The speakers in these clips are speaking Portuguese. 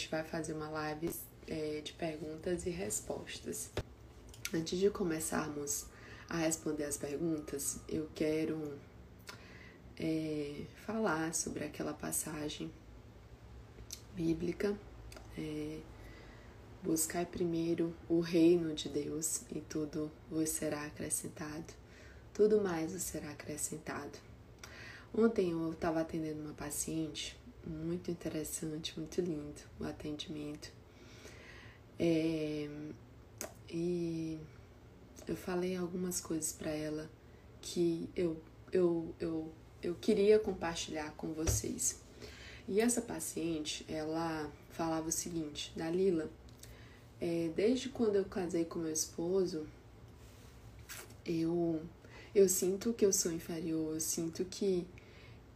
gente vai fazer uma live é, de perguntas e respostas. Antes de começarmos a responder as perguntas, eu quero é, falar sobre aquela passagem bíblica. É, Buscai primeiro o reino de Deus e tudo vos será acrescentado. Tudo mais vos será acrescentado. Ontem eu estava atendendo uma paciente, muito interessante, muito lindo o atendimento. É, e eu falei algumas coisas para ela que eu, eu, eu, eu queria compartilhar com vocês. E essa paciente, ela falava o seguinte, Dalila, é, desde quando eu casei com meu esposo, eu, eu sinto que eu sou inferior, eu sinto que,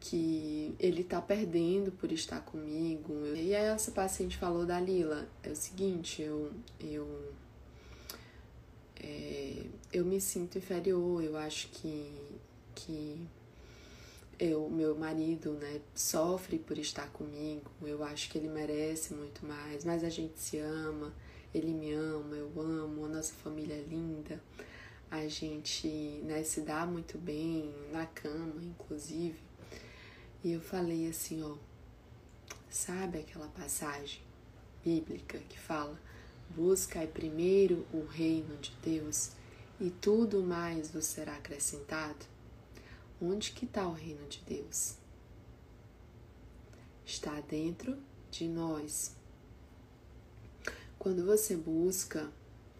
que ele tá perdendo por estar comigo. E aí essa paciente falou, Dalila, é o seguinte, eu, eu, é, eu me sinto inferior, eu acho que, que eu, meu marido, né, sofre por estar comigo, eu acho que ele merece muito mais, mas a gente se ama. Ele me ama, eu amo, a nossa família é linda. A gente né, se dá muito bem na cama, inclusive. E eu falei assim, ó, sabe aquela passagem bíblica que fala: buscai primeiro o reino de Deus e tudo mais vos será acrescentado? Onde que está o reino de Deus? Está dentro de nós. Quando você busca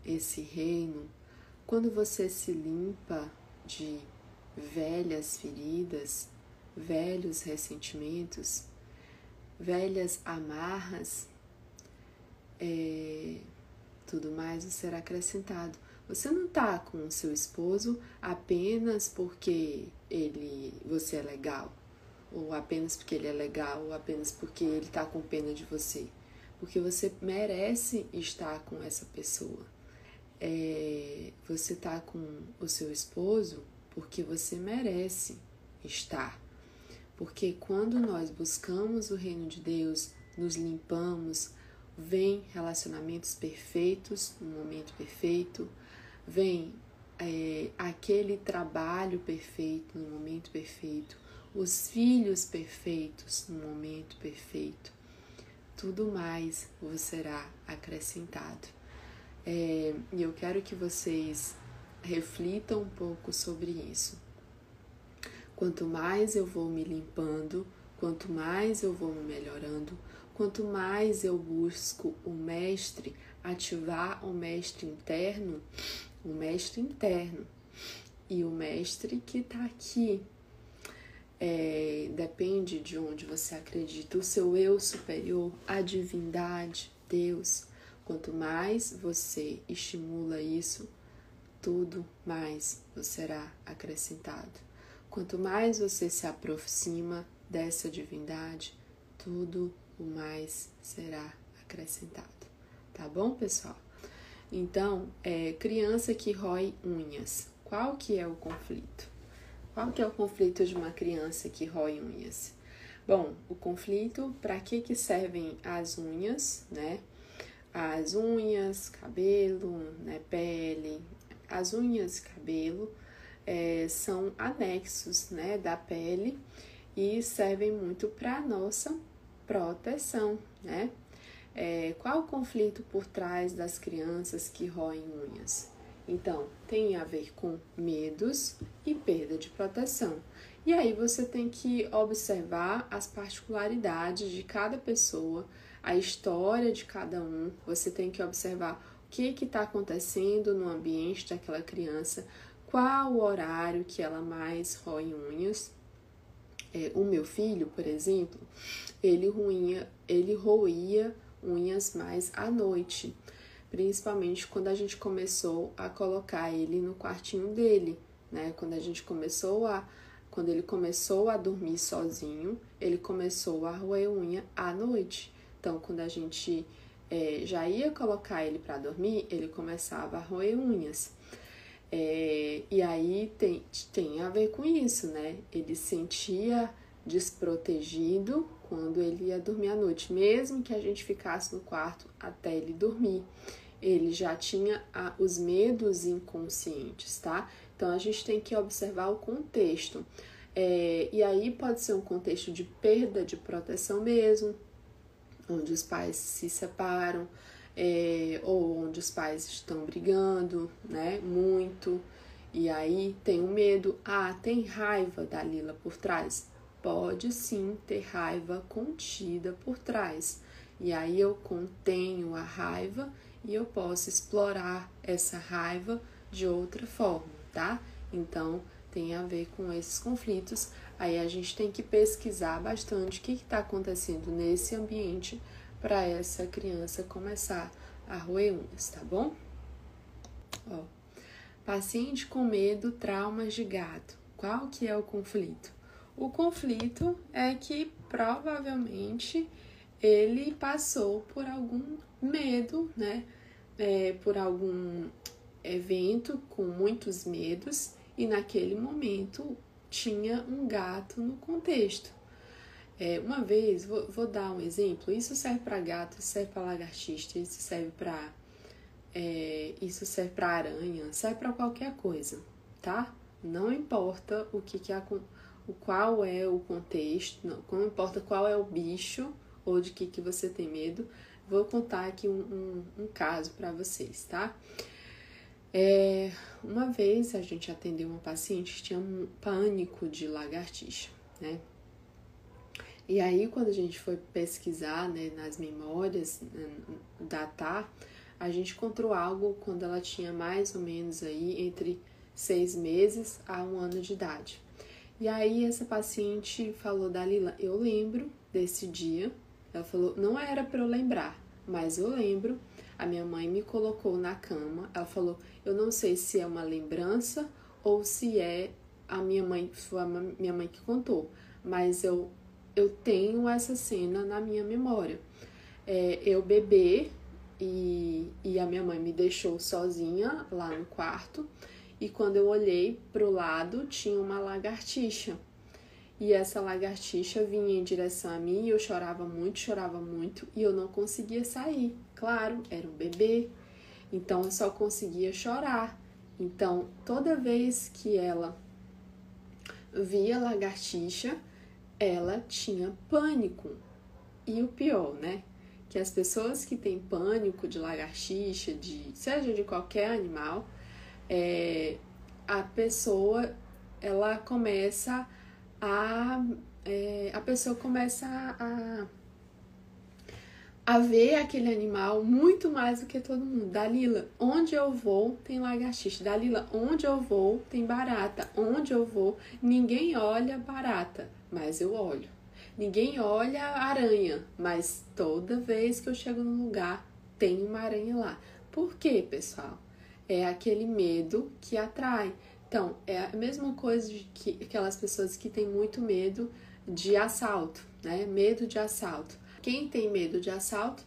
esse reino, quando você se limpa de velhas feridas, velhos ressentimentos, velhas amarras, é, tudo mais será acrescentado. Você não está com o seu esposo apenas porque ele, você é legal, ou apenas porque ele é legal, ou apenas porque ele está com pena de você porque você merece estar com essa pessoa. É, você está com o seu esposo porque você merece estar. Porque quando nós buscamos o reino de Deus, nos limpamos, vem relacionamentos perfeitos no momento perfeito, vem é, aquele trabalho perfeito no momento perfeito, os filhos perfeitos no momento perfeito tudo mais vos será acrescentado. É, e eu quero que vocês reflitam um pouco sobre isso. Quanto mais eu vou me limpando, quanto mais eu vou me melhorando, quanto mais eu busco o mestre, ativar o mestre interno, o mestre interno e o mestre que está aqui é, depende de onde você acredita, o seu eu superior, a divindade, Deus. Quanto mais você estimula isso, tudo mais você será acrescentado. Quanto mais você se aproxima dessa divindade, tudo o mais será acrescentado. Tá bom, pessoal? Então, é, criança que rói unhas. Qual que é o conflito? Qual que é o conflito de uma criança que rói unhas? Bom, o conflito, para que que servem as unhas, né? As unhas, cabelo, né, pele. As unhas cabelo é, são anexos, né, da pele e servem muito para nossa proteção, né? É, qual o conflito por trás das crianças que roem unhas? Então, tem a ver com medos e perda de proteção. E aí você tem que observar as particularidades de cada pessoa, a história de cada um. Você tem que observar o que está acontecendo no ambiente daquela criança, qual o horário que ela mais rói unhas. É, o meu filho, por exemplo, ele, ruinha, ele roía unhas mais à noite principalmente quando a gente começou a colocar ele no quartinho dele, né? Quando a gente começou a quando ele começou a dormir sozinho, ele começou a roer unha à noite. Então, quando a gente é, já ia colocar ele para dormir, ele começava a roer unhas. É, e aí tem, tem a ver com isso, né? Ele sentia desprotegido quando ele ia dormir à noite, mesmo que a gente ficasse no quarto até ele dormir. Ele já tinha a, os medos inconscientes, tá? Então a gente tem que observar o contexto. É, e aí pode ser um contexto de perda de proteção mesmo, onde os pais se separam, é, ou onde os pais estão brigando, né? Muito. E aí tem o medo. Ah, tem raiva da Lila por trás? Pode sim ter raiva contida por trás. E aí eu contenho a raiva e eu posso explorar essa raiva de outra forma, tá? Então tem a ver com esses conflitos. Aí a gente tem que pesquisar bastante o que está acontecendo nesse ambiente para essa criança começar a roer unhas, tá bom? Ó, paciente com medo, traumas de gato. Qual que é o conflito? O conflito é que provavelmente ele passou por algum medo, né? É, por algum evento com muitos medos e naquele momento tinha um gato no contexto. É, uma vez, vou, vou, dar um exemplo, isso serve para gato, isso serve para lagartixa, isso serve para é, isso serve para aranha, serve para qualquer coisa, tá? Não importa o que, que é o qual é o contexto, não, não importa qual é o bicho ou de que, que você tem medo, vou contar aqui um, um, um caso para vocês, tá? É, uma vez a gente atendeu uma paciente que tinha um pânico de lagartixa, né? E aí, quando a gente foi pesquisar né, nas memórias, né, datar, a gente encontrou algo quando ela tinha mais ou menos aí entre seis meses a um ano de idade. E aí essa paciente falou da Lila, eu lembro desse dia. Ela falou, não era para eu lembrar, mas eu lembro. A minha mãe me colocou na cama. Ela falou, eu não sei se é uma lembrança ou se é a minha mãe, foi a minha mãe que contou, mas eu eu tenho essa cena na minha memória. É, eu bebê e, e a minha mãe me deixou sozinha lá no quarto e quando eu olhei para o lado tinha uma lagartixa. E essa lagartixa vinha em direção a mim e eu chorava muito, chorava muito e eu não conseguia sair. Claro, era um bebê, então eu só conseguia chorar. Então, toda vez que ela via lagartixa, ela tinha pânico. E o pior, né? Que as pessoas que têm pânico de lagartixa, de seja de qualquer animal, é, a pessoa ela começa a é, a pessoa começa a, a ver aquele animal muito mais do que todo mundo. Dalila, onde eu vou tem lagartixa. Dalila, onde eu vou tem barata. Onde eu vou, ninguém olha barata, mas eu olho. Ninguém olha aranha, mas toda vez que eu chego num lugar tem uma aranha lá. Por quê, pessoal? É aquele medo que atrai. Então, é a mesma coisa de que aquelas pessoas que têm muito medo de assalto, né? Medo de assalto. Quem tem medo de assalto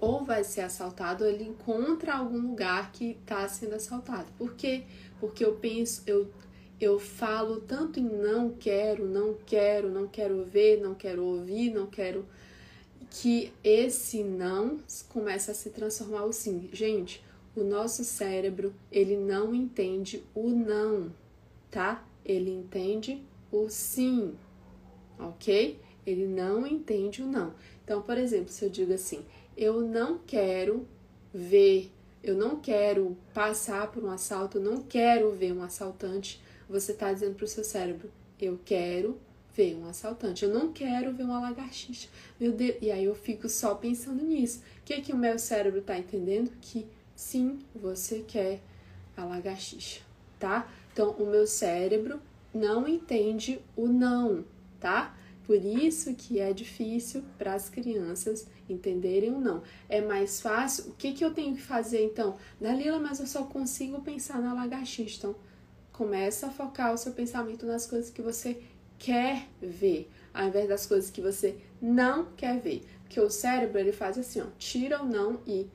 ou vai ser assaltado ou ele encontra algum lugar que está sendo assaltado. Por quê? Porque eu penso, eu, eu falo tanto em não quero, não quero, não quero ver, não quero ouvir, não quero que esse não começa a se transformar o sim. Gente, o nosso cérebro, ele não entende o não, tá? Ele entende o sim, ok? Ele não entende o não. Então, por exemplo, se eu digo assim, eu não quero ver, eu não quero passar por um assalto, eu não quero ver um assaltante, você está dizendo para o seu cérebro, eu quero ver um assaltante, eu não quero ver uma lagartixa. Meu Deus, e aí eu fico só pensando nisso. O que, que o meu cérebro está entendendo? Que Sim, você quer a lagartixa, tá? Então, o meu cérebro não entende o não, tá? Por isso que é difícil para as crianças entenderem o não. É mais fácil. O que, que eu tenho que fazer então? Dalila, mas eu só consigo pensar na lagartixa. Então, começa a focar o seu pensamento nas coisas que você quer ver, ao invés das coisas que você não quer ver. Porque o cérebro ele faz assim, ó, tira o não e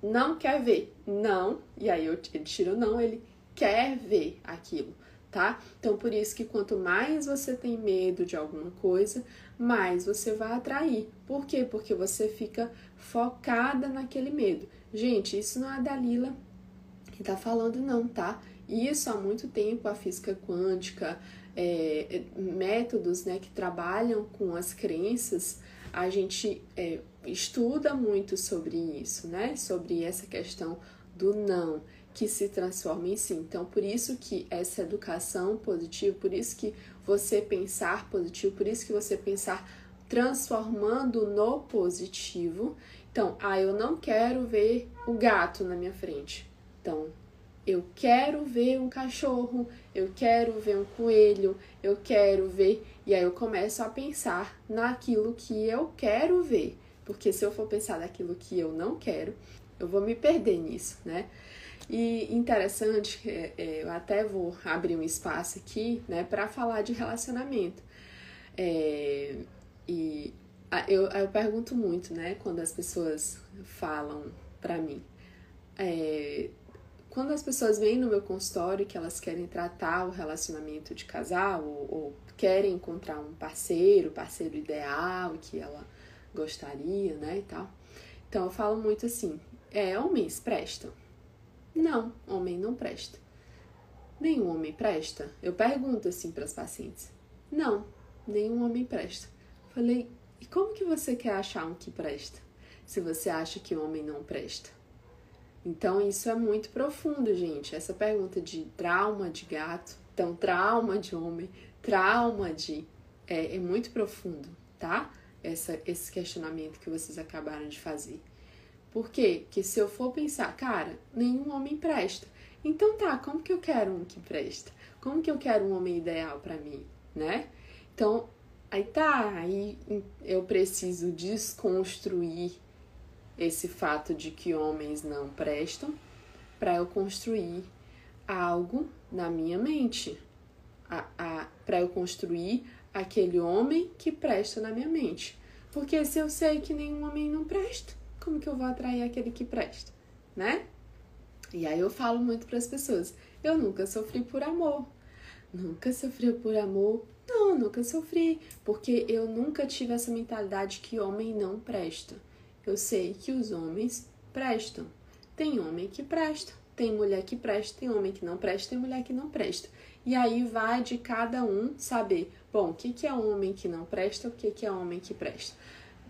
não quer ver, não, e aí eu, ele tira o não, ele quer ver aquilo, tá? Então, por isso que quanto mais você tem medo de alguma coisa, mais você vai atrair. Por quê? Porque você fica focada naquele medo. Gente, isso não é a Dalila que tá falando, não, tá? Isso há muito tempo a física quântica, é, métodos né, que trabalham com as crenças, a gente é, estuda muito sobre isso, né? Sobre essa questão do não que se transforma em si. Então, por isso que essa educação positiva, por isso que você pensar positivo, por isso que você pensar transformando no positivo. Então, ah, eu não quero ver o gato na minha frente. Então, eu quero ver um cachorro, eu quero ver um coelho, eu quero ver. E aí eu começo a pensar naquilo que eu quero ver. Porque se eu for pensar naquilo que eu não quero, eu vou me perder nisso, né? E interessante, é, é, eu até vou abrir um espaço aqui, né, para falar de relacionamento. É, e eu, eu pergunto muito, né, quando as pessoas falam para mim. É, quando as pessoas vêm no meu consultório que elas querem tratar o relacionamento de casal ou, ou querem encontrar um parceiro, parceiro ideal que ela gostaria, né, e tal. Então eu falo muito assim, é, homens prestam? Não, homem não presta. Nenhum homem presta? Eu pergunto assim para as pacientes. Não, nenhum homem presta. Falei, e como que você quer achar um que presta? Se você acha que homem não presta? Então isso é muito profundo, gente. Essa pergunta de trauma de gato, então trauma de homem, trauma de é, é muito profundo, tá? Essa, esse questionamento que vocês acabaram de fazer. Por quê? Porque se eu for pensar, cara, nenhum homem presta. Então tá, como que eu quero um que presta? Como que eu quero um homem ideal para mim, né? Então, aí tá, aí eu preciso desconstruir esse fato de que homens não prestam para eu construir algo na minha mente, para eu construir aquele homem que presta na minha mente. Porque se eu sei que nenhum homem não presta, como que eu vou atrair aquele que presta, né? E aí eu falo muito para as pessoas: eu nunca sofri por amor. Nunca sofri por amor? Não, nunca sofri, porque eu nunca tive essa mentalidade que homem não presta. Eu sei que os homens prestam. Tem homem que presta, tem mulher que presta, tem homem que não presta, tem mulher que não presta. E aí vai de cada um saber, bom, o que, que é homem que não presta, o que, que é homem que presta.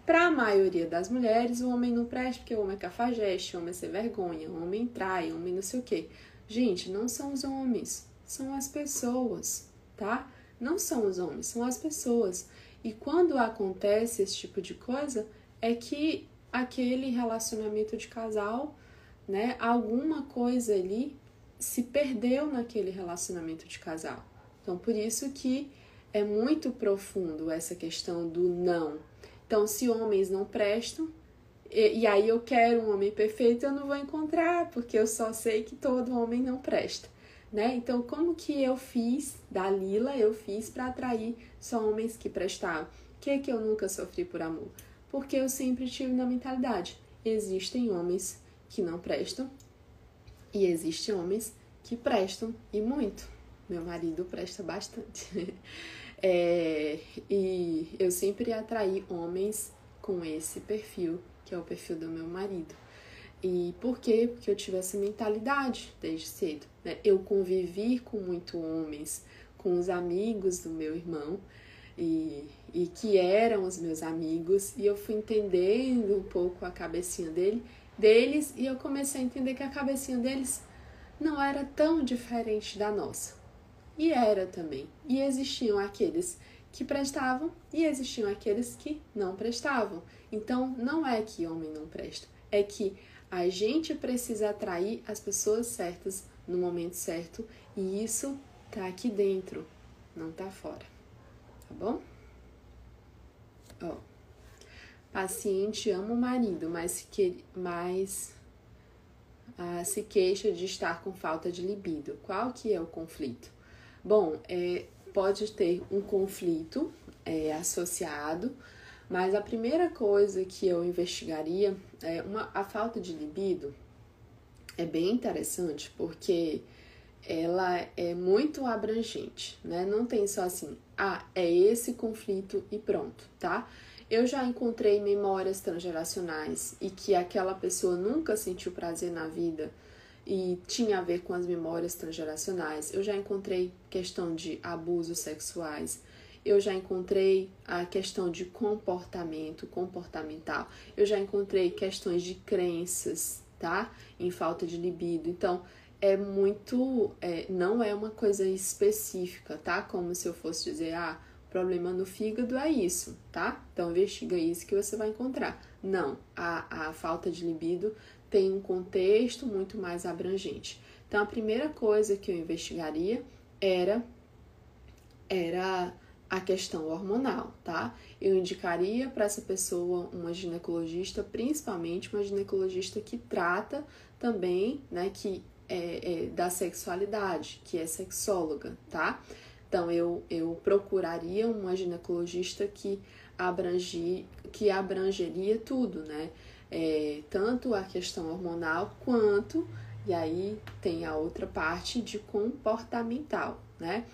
Para a maioria das mulheres, o homem não presta porque o homem é cafajeste, o homem é sem vergonha, o homem trai, o homem não sei o quê. Gente, não são os homens, são as pessoas, tá? Não são os homens, são as pessoas. E quando acontece esse tipo de coisa, é que aquele relacionamento de casal, né, alguma coisa ali se perdeu naquele relacionamento de casal. Então, por isso que é muito profundo essa questão do não, então, se homens não prestam, e, e, aí eu quero um homem perfeito, eu não vou encontrar, porque eu só sei que todo homem não presta, né? Então, como que eu fiz da Lila, eu fiz para atrair só homens que prestavam? Que que eu nunca sofri por amor? Porque eu sempre tive na mentalidade, existem homens que não prestam e existem homens que prestam e muito. Meu marido presta bastante. É, e eu sempre atraí homens com esse perfil, que é o perfil do meu marido. E por quê? Porque eu tive essa mentalidade desde cedo. Né? Eu convivi com muito homens, com os amigos do meu irmão, e, e que eram os meus amigos, e eu fui entendendo um pouco a cabecinha dele, deles, e eu comecei a entender que a cabecinha deles não era tão diferente da nossa. E era também. E existiam aqueles que prestavam e existiam aqueles que não prestavam. Então, não é que homem não presta, é que a gente precisa atrair as pessoas certas no momento certo e isso tá aqui dentro, não tá fora. Tá bom? Ó. Paciente ama o marido, mas se, que, mas, ah, se queixa de estar com falta de libido. Qual que é o conflito? Bom, é, pode ter um conflito é, associado, mas a primeira coisa que eu investigaria é uma, a falta de libido. É bem interessante porque ela é muito abrangente, né? Não tem só assim, ah, é esse conflito e pronto, tá? Eu já encontrei memórias transgeracionais e que aquela pessoa nunca sentiu prazer na vida e tinha a ver com as memórias transgeracionais. Eu já encontrei questão de abusos sexuais. Eu já encontrei a questão de comportamento, comportamental. Eu já encontrei questões de crenças, tá? Em falta de libido. Então, é muito. É, não é uma coisa específica, tá? Como se eu fosse dizer, ah, problema no fígado é isso, tá? Então investiga isso que você vai encontrar. Não, a, a falta de libido tem um contexto muito mais abrangente. Então a primeira coisa que eu investigaria era era a questão hormonal, tá? Eu indicaria para essa pessoa uma ginecologista, principalmente uma ginecologista que trata também, né, que é, é da sexualidade, que é sexóloga, tá? Então, eu, eu procuraria uma ginecologista que, abrangi, que abrangeria tudo, né? É, tanto a questão hormonal quanto, e aí tem a outra parte de comportamental, né?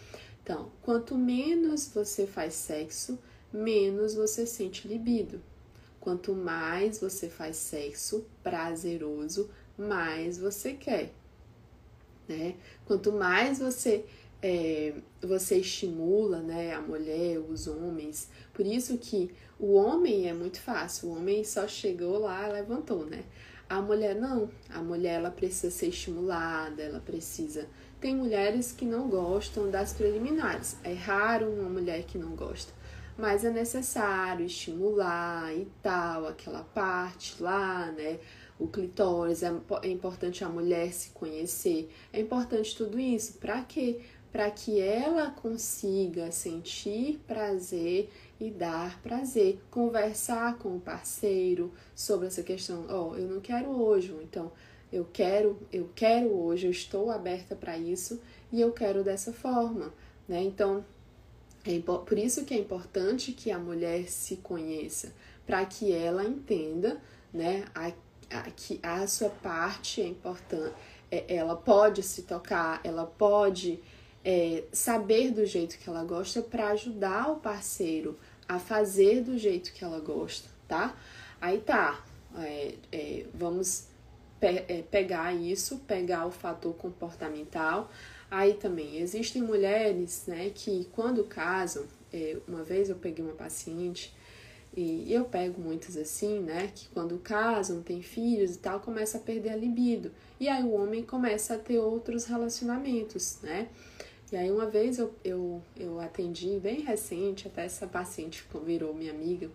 Então, quanto menos você faz sexo, menos você sente libido. Quanto mais você faz sexo prazeroso, mais você quer, né? Quanto mais você é, você estimula né, a mulher, os homens. Por isso que o homem é muito fácil, o homem só chegou lá, levantou, né? A mulher não, a mulher ela precisa ser estimulada, ela precisa. Tem mulheres que não gostam das preliminares, é raro uma mulher que não gosta, mas é necessário estimular e tal, aquela parte lá, né? O clitóris, é, é importante a mulher se conhecer, é importante tudo isso, para quê? para que ela consiga sentir prazer e dar prazer, conversar com o parceiro sobre essa questão, ó, oh, eu não quero hoje, então eu quero, eu quero hoje, eu estou aberta para isso e eu quero dessa forma, né? Então, é por isso que é importante que a mulher se conheça, para que ela entenda, né, que a sua parte é importante, é, ela pode se tocar, ela pode é, saber do jeito que ela gosta para ajudar o parceiro a fazer do jeito que ela gosta, tá? Aí tá, é, é, vamos pe é, pegar isso, pegar o fator comportamental. Aí também existem mulheres, né, que quando casam, é, uma vez eu peguei uma paciente e eu pego muitas assim, né? Que quando casam, tem filhos e tal, começa a perder a libido. E aí o homem começa a ter outros relacionamentos, né? E aí uma vez eu, eu, eu atendi, bem recente, até essa paciente virou minha amiga.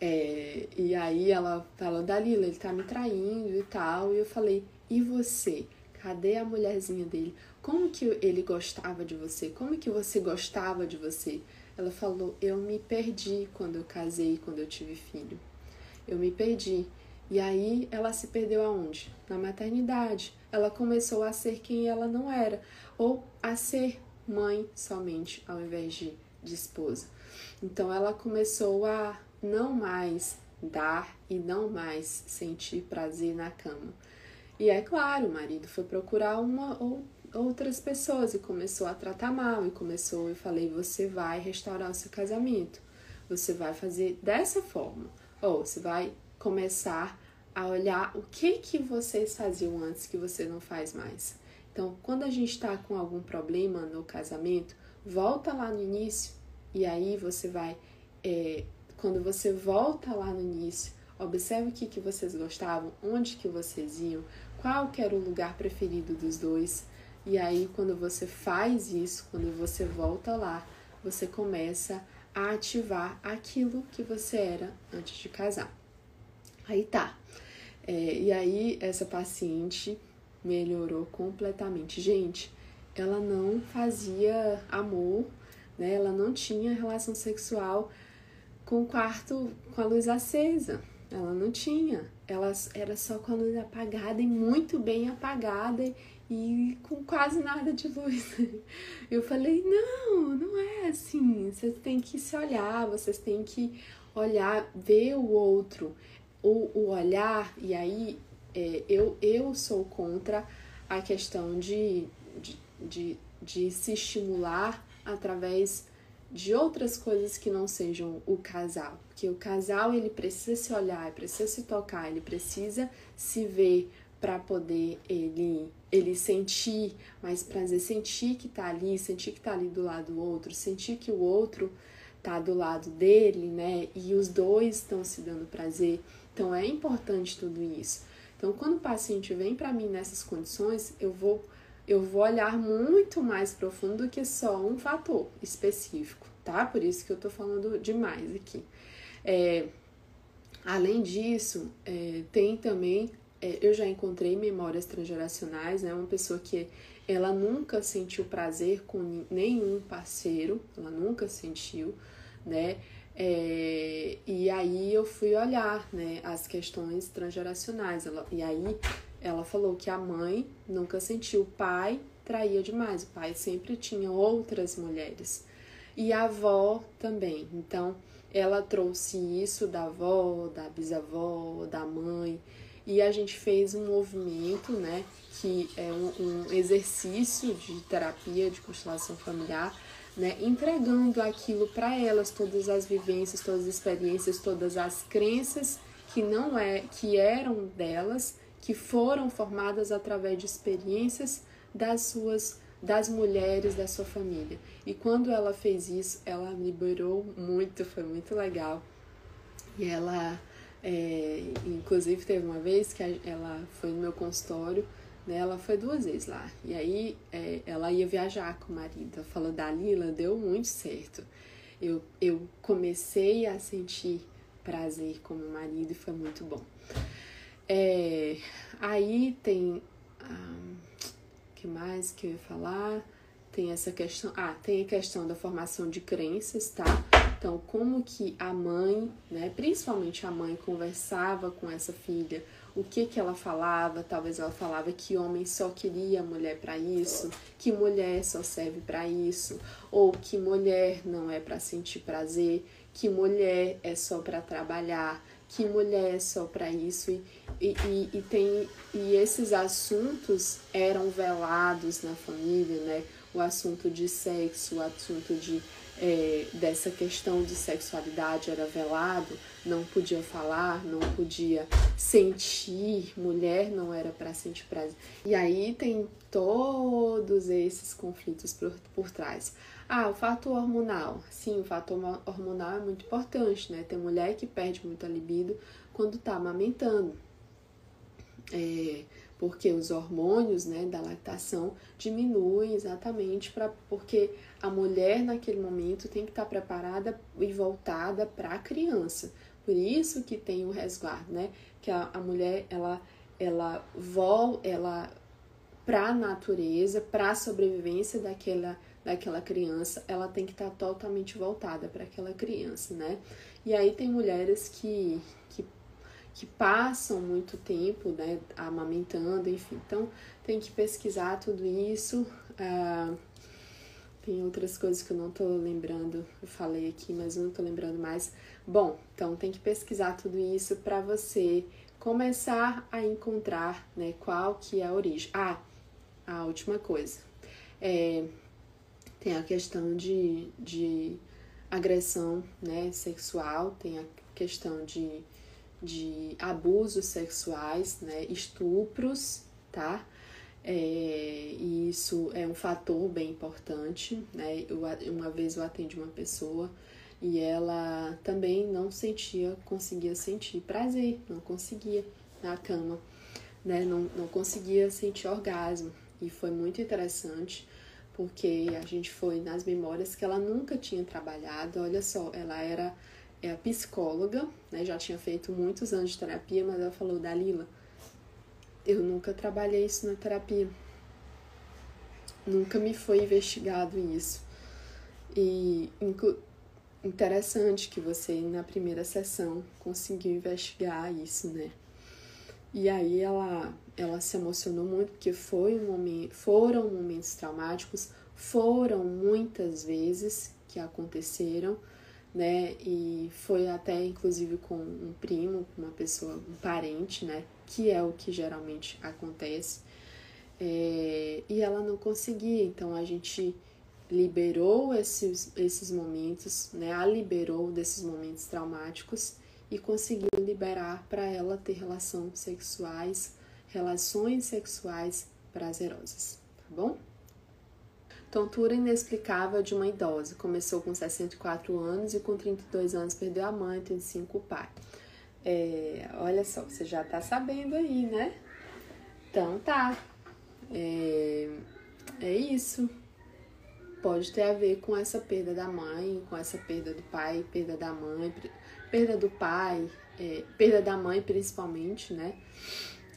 É, e aí ela falou, Dalila, ele tá me traindo e tal. E eu falei, e você? Cadê a mulherzinha dele? Como que ele gostava de você? Como que você gostava de você? Ela falou, eu me perdi quando eu casei, quando eu tive filho. Eu me perdi. E aí ela se perdeu aonde? Na maternidade. Ela começou a ser quem ela não era ou a ser mãe somente ao invés de, de esposa. Então ela começou a não mais dar e não mais sentir prazer na cama. E é claro, o marido foi procurar uma ou outras pessoas e começou a tratar mal e começou, eu falei, você vai restaurar o seu casamento. Você vai fazer dessa forma. Ou você vai começar a olhar o que que vocês faziam antes que você não faz mais. Então, quando a gente está com algum problema no casamento, volta lá no início e aí você vai, é, quando você volta lá no início, observe o que, que vocês gostavam, onde que vocês iam, qual que era o lugar preferido dos dois. E aí, quando você faz isso, quando você volta lá, você começa a ativar aquilo que você era antes de casar. Aí tá. É, e aí, essa paciente melhorou completamente. Gente, ela não fazia amor, né? Ela não tinha relação sexual com o quarto com a luz acesa. Ela não tinha. Ela era só com a luz apagada e muito bem apagada e com quase nada de luz. Eu falei: "Não, não é assim. Vocês têm que se olhar, vocês têm que olhar, ver o outro, o, o olhar, e aí é, eu, eu sou contra a questão de, de, de, de se estimular através de outras coisas que não sejam o casal. Porque o casal ele precisa se olhar, precisa se tocar, ele precisa se ver para poder ele ele sentir mais prazer, sentir que tá ali, sentir que tá ali do lado do outro, sentir que o outro tá do lado dele, né? E os dois estão se dando prazer. Então é importante tudo isso. Então quando o paciente vem para mim nessas condições, eu vou eu vou olhar muito mais profundo do que só um fator específico, tá? Por isso que eu tô falando demais aqui. É, além disso, é, tem também, é, eu já encontrei memórias transgeracionais, né? Uma pessoa que ela nunca sentiu prazer com nenhum parceiro, ela nunca sentiu, né? É, e aí eu fui olhar, né, as questões transgeracionais. Ela, e aí ela falou que a mãe nunca sentiu, o pai traía demais, o pai sempre tinha outras mulheres. E a avó também. Então, ela trouxe isso da avó, da bisavó, da mãe, e a gente fez um movimento, né, que é um, um exercício de terapia de constelação familiar, né, entregando aquilo para elas, todas as vivências, todas as experiências, todas as crenças que não é, que eram delas que foram formadas através de experiências das suas das mulheres da sua família. E quando ela fez isso, ela liberou muito, foi muito legal. E ela, é, inclusive, teve uma vez que ela foi no meu consultório, né? Ela foi duas vezes lá. E aí é, ela ia viajar com o marido. Ela falou, Dalila, deu muito certo. Eu, eu comecei a sentir prazer com meu marido e foi muito bom. É, aí tem. Ah, que mais que eu ia falar? Tem essa questão. Ah, tem a questão da formação de crenças, tá? Então, como que a mãe, né, principalmente a mãe, conversava com essa filha, o que que ela falava? Talvez ela falava que homem só queria mulher para isso, que mulher só serve para isso, ou que mulher não é para sentir prazer, que mulher é só para trabalhar, que mulher é só para isso e, e, e, tem e esses assuntos eram velados na família, né? O assunto de sexo, o assunto de é, dessa questão de sexualidade era velado, não podia falar, não podia sentir, mulher não era para sentir prazer. E aí tem todos esses conflitos por, por trás. Ah, o fator hormonal. Sim, o fator hormonal é muito importante, né? Tem mulher que perde muita libido quando tá amamentando. É, porque os hormônios né, da lactação diminuem exatamente para porque a mulher naquele momento tem que estar preparada e voltada para a criança. Por isso que tem o resguardo, né? Que a, a mulher ela ela vol, ela para a natureza, para a sobrevivência daquela daquela criança, ela tem que estar totalmente voltada para aquela criança, né? E aí tem mulheres que, que, que passam muito tempo, né, amamentando, enfim. Então tem que pesquisar tudo isso. Ah, tem outras coisas que eu não tô lembrando, eu falei aqui, mas eu não tô lembrando mais. Bom, então tem que pesquisar tudo isso para você começar a encontrar, né, qual que é a origem. Ah, a última coisa. É, tem a questão de, de agressão né, sexual, tem a questão de, de abusos sexuais, né, estupros, tá? É, e isso é um fator bem importante, né? Eu, uma vez eu atendi uma pessoa e ela também não sentia, conseguia sentir prazer, não conseguia na cama, né? Não, não conseguia sentir orgasmo. E foi muito interessante porque a gente foi nas memórias que ela nunca tinha trabalhado. Olha só, ela era é a psicóloga, né? Já tinha feito muitos anos de terapia, mas ela falou, Dalila, eu nunca trabalhei isso na terapia. Nunca me foi investigado isso. E interessante que você na primeira sessão conseguiu investigar isso, né? E aí ela, ela se emocionou muito porque foi um momento, foram momentos traumáticos, foram muitas vezes que aconteceram, né? E foi até inclusive com um primo, uma pessoa, um parente, né? Que é o que geralmente acontece. é, e ela não conseguia. Então a gente liberou esses, esses momentos, né? A liberou desses momentos traumáticos e conseguiu liberar para ela ter relações sexuais, relações sexuais prazerosas, tá bom? Tontura inexplicável de uma idosa. Começou com 64 anos e com 32 anos perdeu a mãe, 35 o pai. É, olha só, você já tá sabendo aí, né? Então tá. É, é isso. Pode ter a ver com essa perda da mãe, com essa perda do pai, perda da mãe, perda do pai, é, perda da mãe principalmente, né?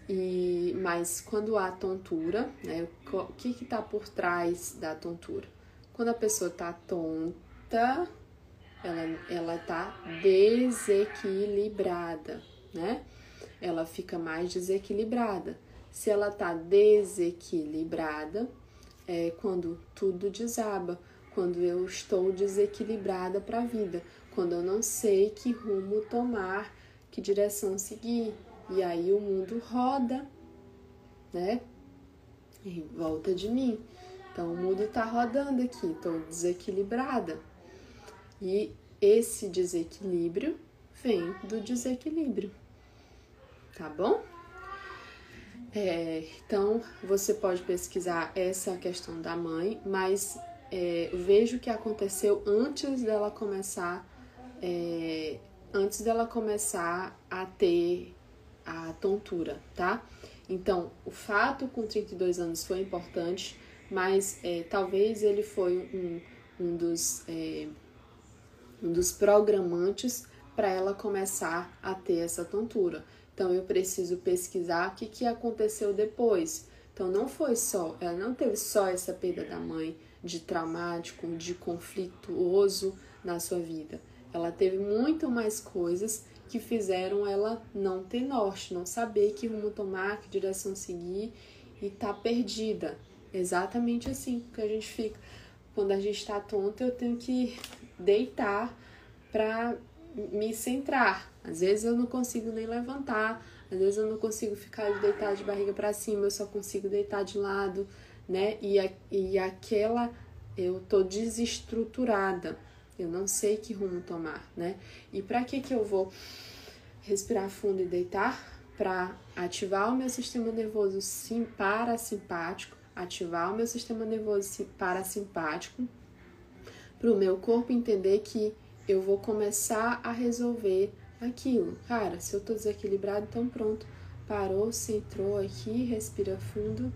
E, mas quando há tontura, né, o que está por trás da tontura? Quando a pessoa está tonta, ela, ela tá desequilibrada, né? Ela fica mais desequilibrada. Se ela tá desequilibrada, é quando tudo desaba, quando eu estou desequilibrada para a vida, quando eu não sei que rumo tomar, que direção seguir, e aí o mundo roda, né? Em volta de mim. Então o mundo tá rodando aqui, tô desequilibrada. E esse desequilíbrio vem do desequilíbrio, tá bom? É, então você pode pesquisar essa questão da mãe, mas é, veja o que aconteceu antes dela começar, é, antes dela começar a ter a tontura, tá? Então, o fato com 32 anos foi importante, mas é, talvez ele foi um, um, dos, é, dos programantes para ela começar a ter essa tontura. Então, eu preciso pesquisar o que, que aconteceu depois. Então, não foi só, ela não teve só essa perda da mãe, de traumático, de conflituoso na sua vida. Ela teve muito mais coisas que fizeram ela não ter norte, não saber que rumo tomar, que direção seguir e tá perdida. Exatamente assim que a gente fica. Quando a gente tá tonta, eu tenho que deitar para me centrar. Às vezes eu não consigo nem levantar, às vezes eu não consigo ficar de deitar de barriga para cima, eu só consigo deitar de lado, né? E, a, e aquela eu tô desestruturada eu não sei que rumo tomar, né? E para que que eu vou respirar fundo e deitar? Para ativar o meu sistema nervoso sim, parasimpático, ativar o meu sistema nervoso parasimpático, para o meu corpo entender que eu vou começar a resolver aquilo. Cara, se eu tô desequilibrado, então pronto. Parou, centrou aqui, respira fundo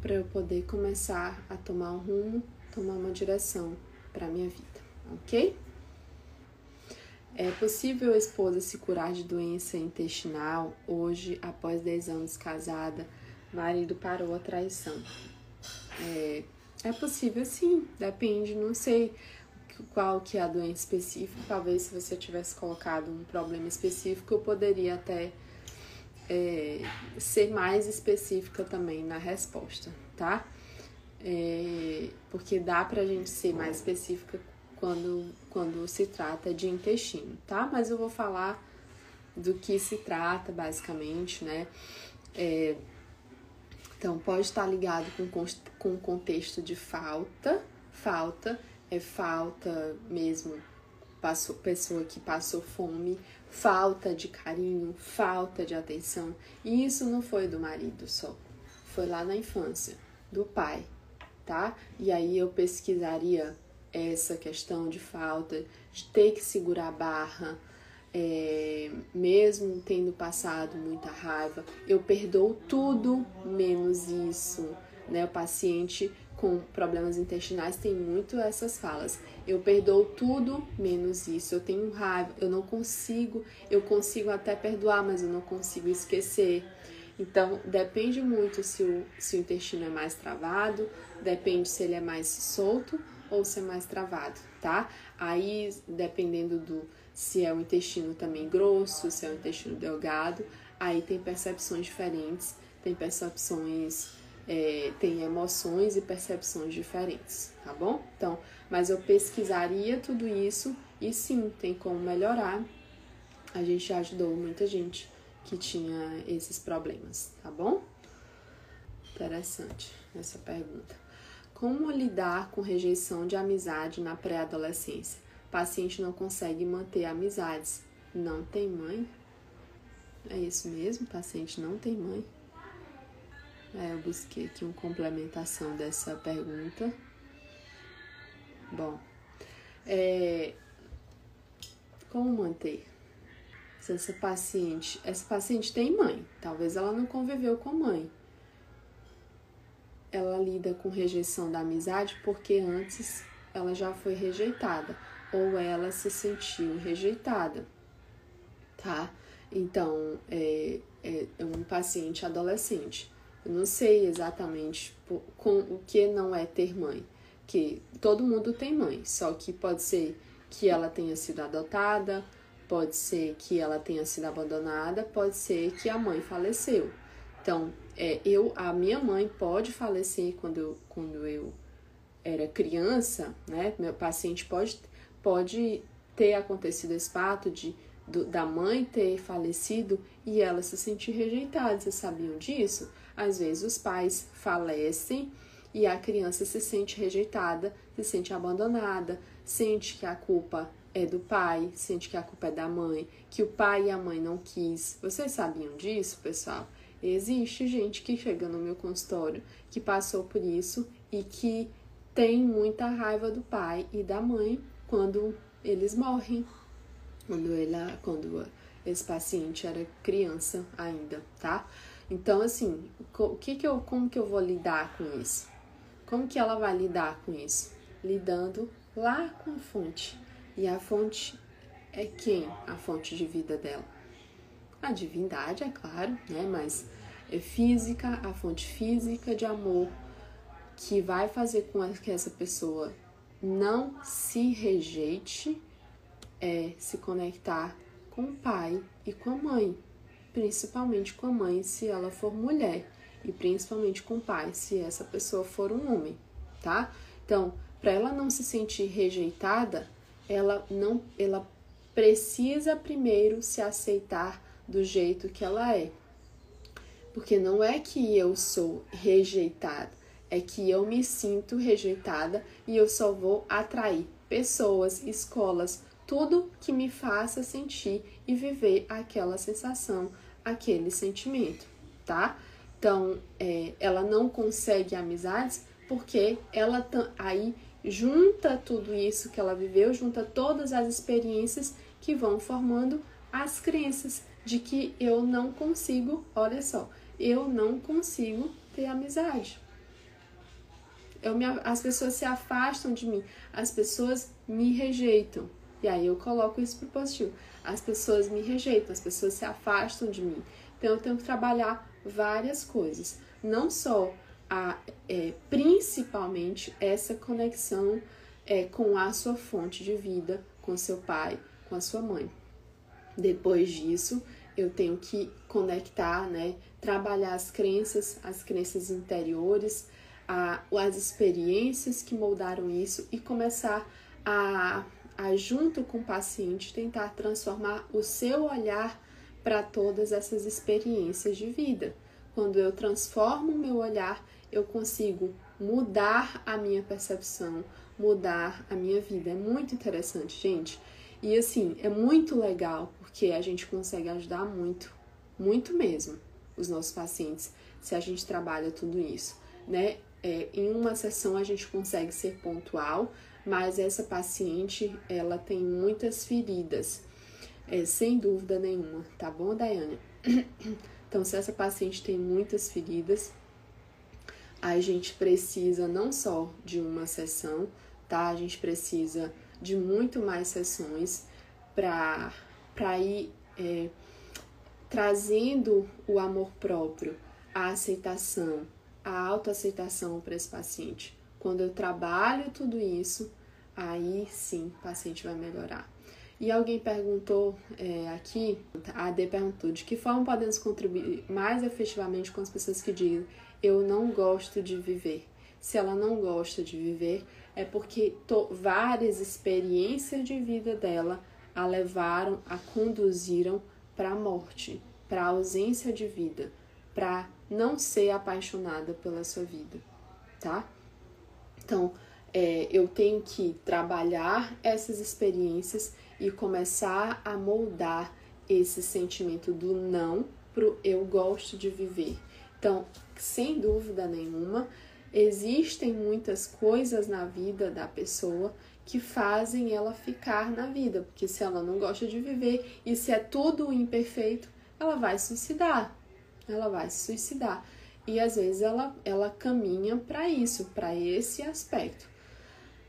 para eu poder começar a tomar um rumo, tomar uma direção para minha vida, ok? É possível a esposa se curar de doença intestinal hoje, após 10 anos casada, marido parou a traição? É, é possível sim, depende, não sei qual que é a doença específica, talvez se você tivesse colocado um problema específico, eu poderia até é, ser mais específica também na resposta, tá? é, porque dá pra gente ser mais específica quando, quando se trata de intestino, tá? Mas eu vou falar do que se trata basicamente, né? É, então, pode estar ligado com, com contexto de falta, falta é falta mesmo, passou, pessoa que passou fome, falta de carinho, falta de atenção. E isso não foi do marido só, foi lá na infância, do pai, tá? E aí eu pesquisaria essa questão de falta, de ter que segurar a barra, é, mesmo tendo passado muita raiva, eu perdoo tudo menos isso, né? O paciente com problemas intestinais tem muito essas falas. Eu perdoo tudo menos isso. Eu tenho raiva, eu não consigo, eu consigo até perdoar, mas eu não consigo esquecer. Então, depende muito se o, se o intestino é mais travado, depende se ele é mais solto ou se é mais travado, tá? Aí, dependendo do se é o intestino também grosso, se é o intestino delgado, aí tem percepções diferentes, tem percepções, é, tem emoções e percepções diferentes, tá bom? Então, mas eu pesquisaria tudo isso e sim, tem como melhorar. A gente ajudou muita gente que tinha esses problemas, tá bom? Interessante essa pergunta. Como lidar com rejeição de amizade na pré-adolescência? Paciente não consegue manter amizades. Não tem mãe? É isso mesmo? Paciente não tem mãe? É, eu busquei aqui uma complementação dessa pergunta. Bom, é, como manter? Se essa paciente, essa paciente tem mãe, talvez ela não conviveu com mãe. Ela lida com rejeição da amizade porque antes ela já foi rejeitada ou ela se sentiu rejeitada, tá? Então, é, é, é um paciente adolescente. Eu não sei exatamente com o que não é ter mãe, que todo mundo tem mãe, só que pode ser que ela tenha sido adotada, pode ser que ela tenha sido abandonada, pode ser que a mãe faleceu. Então, é, eu, a minha mãe pode falecer quando eu, quando eu era criança, né? Meu paciente pode, pode ter acontecido esse fato de do, da mãe ter falecido e ela se sentir rejeitada. Vocês sabiam disso? Às vezes os pais falecem e a criança se sente rejeitada, se sente abandonada, sente que a culpa é do pai, sente que a culpa é da mãe, que o pai e a mãe não quis. Vocês sabiam disso, pessoal? Existe gente que chega no meu consultório que passou por isso e que tem muita raiva do pai e da mãe quando eles morrem, quando ele, quando esse paciente era criança ainda, tá? Então, assim, o que que eu, como que eu vou lidar com isso? Como que ela vai lidar com isso? Lidando lá com a fonte. E a fonte é quem? A fonte de vida dela. A divindade, é claro, né? Mas é física, a fonte física de amor que vai fazer com que essa pessoa não se rejeite é se conectar com o pai e com a mãe, principalmente com a mãe se ela for mulher e principalmente com o pai se essa pessoa for um homem, tá? Então, para ela não se sentir rejeitada, ela não ela precisa primeiro se aceitar do jeito que ela é. Porque não é que eu sou rejeitada, é que eu me sinto rejeitada e eu só vou atrair pessoas, escolas, tudo que me faça sentir e viver aquela sensação, aquele sentimento, tá? Então, é, ela não consegue amizades porque ela aí junta tudo isso que ela viveu, junta todas as experiências que vão formando as crenças de que eu não consigo, olha só, eu não consigo ter amizade. Eu me, as pessoas se afastam de mim, as pessoas me rejeitam. E aí eu coloco isso pro positivo. As pessoas me rejeitam, as pessoas se afastam de mim. Então eu tenho que trabalhar várias coisas. Não só a, é, principalmente essa conexão é, com a sua fonte de vida, com seu pai, com a sua mãe. Depois disso, eu tenho que conectar, né, trabalhar as crenças, as crenças interiores, a, as experiências que moldaram isso e começar a a junto com o paciente tentar transformar o seu olhar para todas essas experiências de vida. Quando eu transformo o meu olhar, eu consigo mudar a minha percepção, mudar a minha vida. É muito interessante, gente. E assim, é muito legal porque a gente consegue ajudar muito, muito mesmo, os nossos pacientes se a gente trabalha tudo isso, né? É, em uma sessão a gente consegue ser pontual, mas essa paciente ela tem muitas feridas, é, sem dúvida nenhuma, tá bom, Daiane? Então, se essa paciente tem muitas feridas, a gente precisa não só de uma sessão, tá? A gente precisa de muito mais sessões para ir é, trazendo o amor próprio, a aceitação, a autoaceitação para esse paciente. Quando eu trabalho tudo isso, aí sim o paciente vai melhorar. E alguém perguntou é, aqui, a AD perguntou, de que forma podemos contribuir mais efetivamente com as pessoas que dizem eu não gosto de viver? Se ela não gosta de viver, é porque to, várias experiências de vida dela a levaram, a conduziram para a morte, para a ausência de vida, para não ser apaixonada pela sua vida, tá? Então, é, eu tenho que trabalhar essas experiências e começar a moldar esse sentimento do não pro eu gosto de viver. Então, sem dúvida nenhuma, existem muitas coisas na vida da pessoa que fazem ela ficar na vida, porque se ela não gosta de viver e se é tudo imperfeito, ela vai suicidar. Ela vai se suicidar. E às vezes ela, ela caminha para isso, para esse aspecto.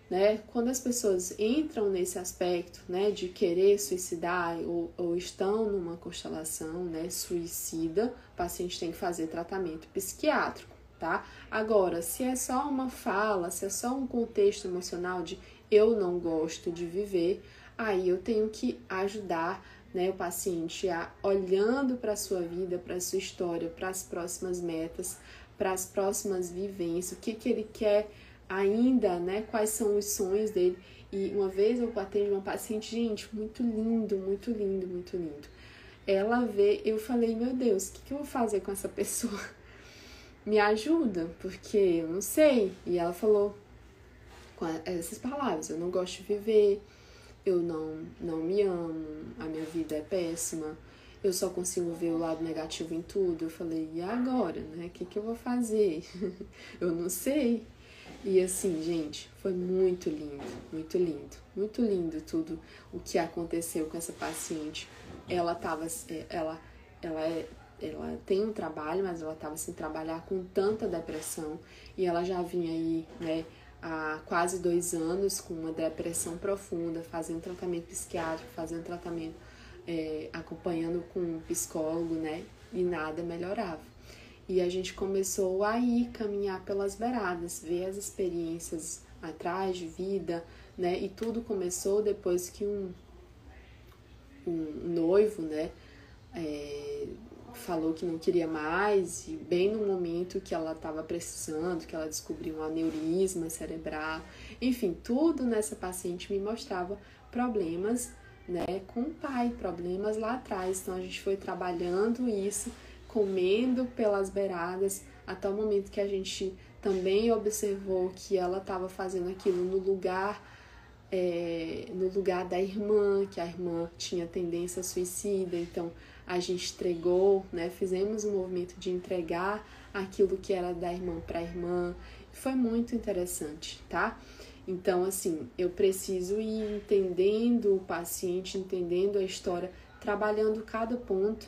Né? Quando as pessoas entram nesse aspecto né, de querer suicidar ou, ou estão numa constelação né, suicida, o paciente tem que fazer tratamento psiquiátrico. Tá? Agora, se é só uma fala, se é só um contexto emocional de eu não gosto de viver, aí eu tenho que ajudar né, o paciente a olhando para a sua vida, para a sua história, para as próximas metas, para as próximas vivências, o que, que ele quer ainda, né, quais são os sonhos dele. E uma vez eu atendi uma paciente, gente, muito lindo, muito lindo, muito lindo. Ela vê, eu falei, meu Deus, o que, que eu vou fazer com essa pessoa? Me ajuda, porque eu não sei. E ela falou com essas palavras: eu não gosto de viver, eu não, não me amo, a minha vida é péssima, eu só consigo ver o lado negativo em tudo. Eu falei, e agora, né? O que, que eu vou fazer? eu não sei. E assim, gente, foi muito lindo, muito lindo, muito lindo tudo o que aconteceu com essa paciente. Ela tava, é, ela, ela é, ela tem um trabalho, mas ela estava sem trabalhar com tanta depressão e ela já vinha aí, né, há quase dois anos com uma depressão profunda, fazendo tratamento psiquiátrico, fazendo tratamento, é, acompanhando com um psicólogo, né? E nada melhorava. E a gente começou a ir caminhar pelas beiradas, ver as experiências atrás de vida, né? E tudo começou depois que um, um noivo, né? É, falou que não queria mais, e bem no momento que ela estava precisando, que ela descobriu um aneurisma cerebral, enfim, tudo nessa paciente me mostrava problemas né, com o pai, problemas lá atrás. Então a gente foi trabalhando isso, comendo pelas beiradas, até o momento que a gente também observou que ela estava fazendo aquilo no lugar é, no lugar da irmã, que a irmã tinha tendência suicida, então a gente entregou, né? Fizemos um movimento de entregar aquilo que era da irmã para a irmã. Foi muito interessante, tá? Então, assim, eu preciso ir entendendo o paciente, entendendo a história, trabalhando cada ponto,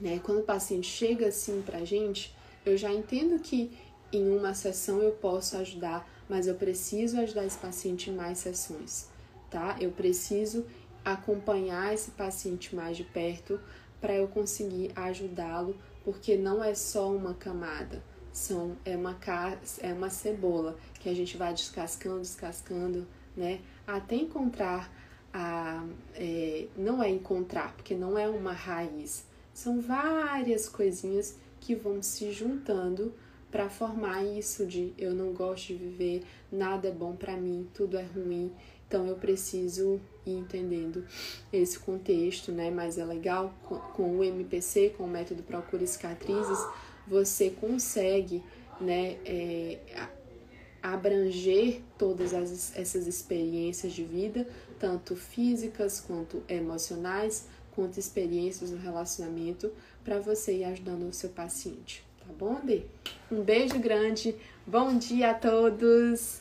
né? Quando o paciente chega assim pra gente, eu já entendo que em uma sessão eu posso ajudar, mas eu preciso ajudar esse paciente em mais sessões, tá? Eu preciso acompanhar esse paciente mais de perto para eu conseguir ajudá-lo, porque não é só uma camada, são é uma é uma cebola que a gente vai descascando, descascando, né, até encontrar a é, não é encontrar, porque não é uma raiz, são várias coisinhas que vão se juntando para formar isso de eu não gosto de viver, nada é bom para mim, tudo é ruim. Então eu preciso ir entendendo esse contexto, né? Mas é legal com o MPC, com o método Procura Cicatrizes, você consegue, né, é, abranger todas as, essas experiências de vida, tanto físicas quanto emocionais, quanto experiências no relacionamento, para você ir ajudando o seu paciente, tá bom, Dê? Um beijo grande, bom dia a todos!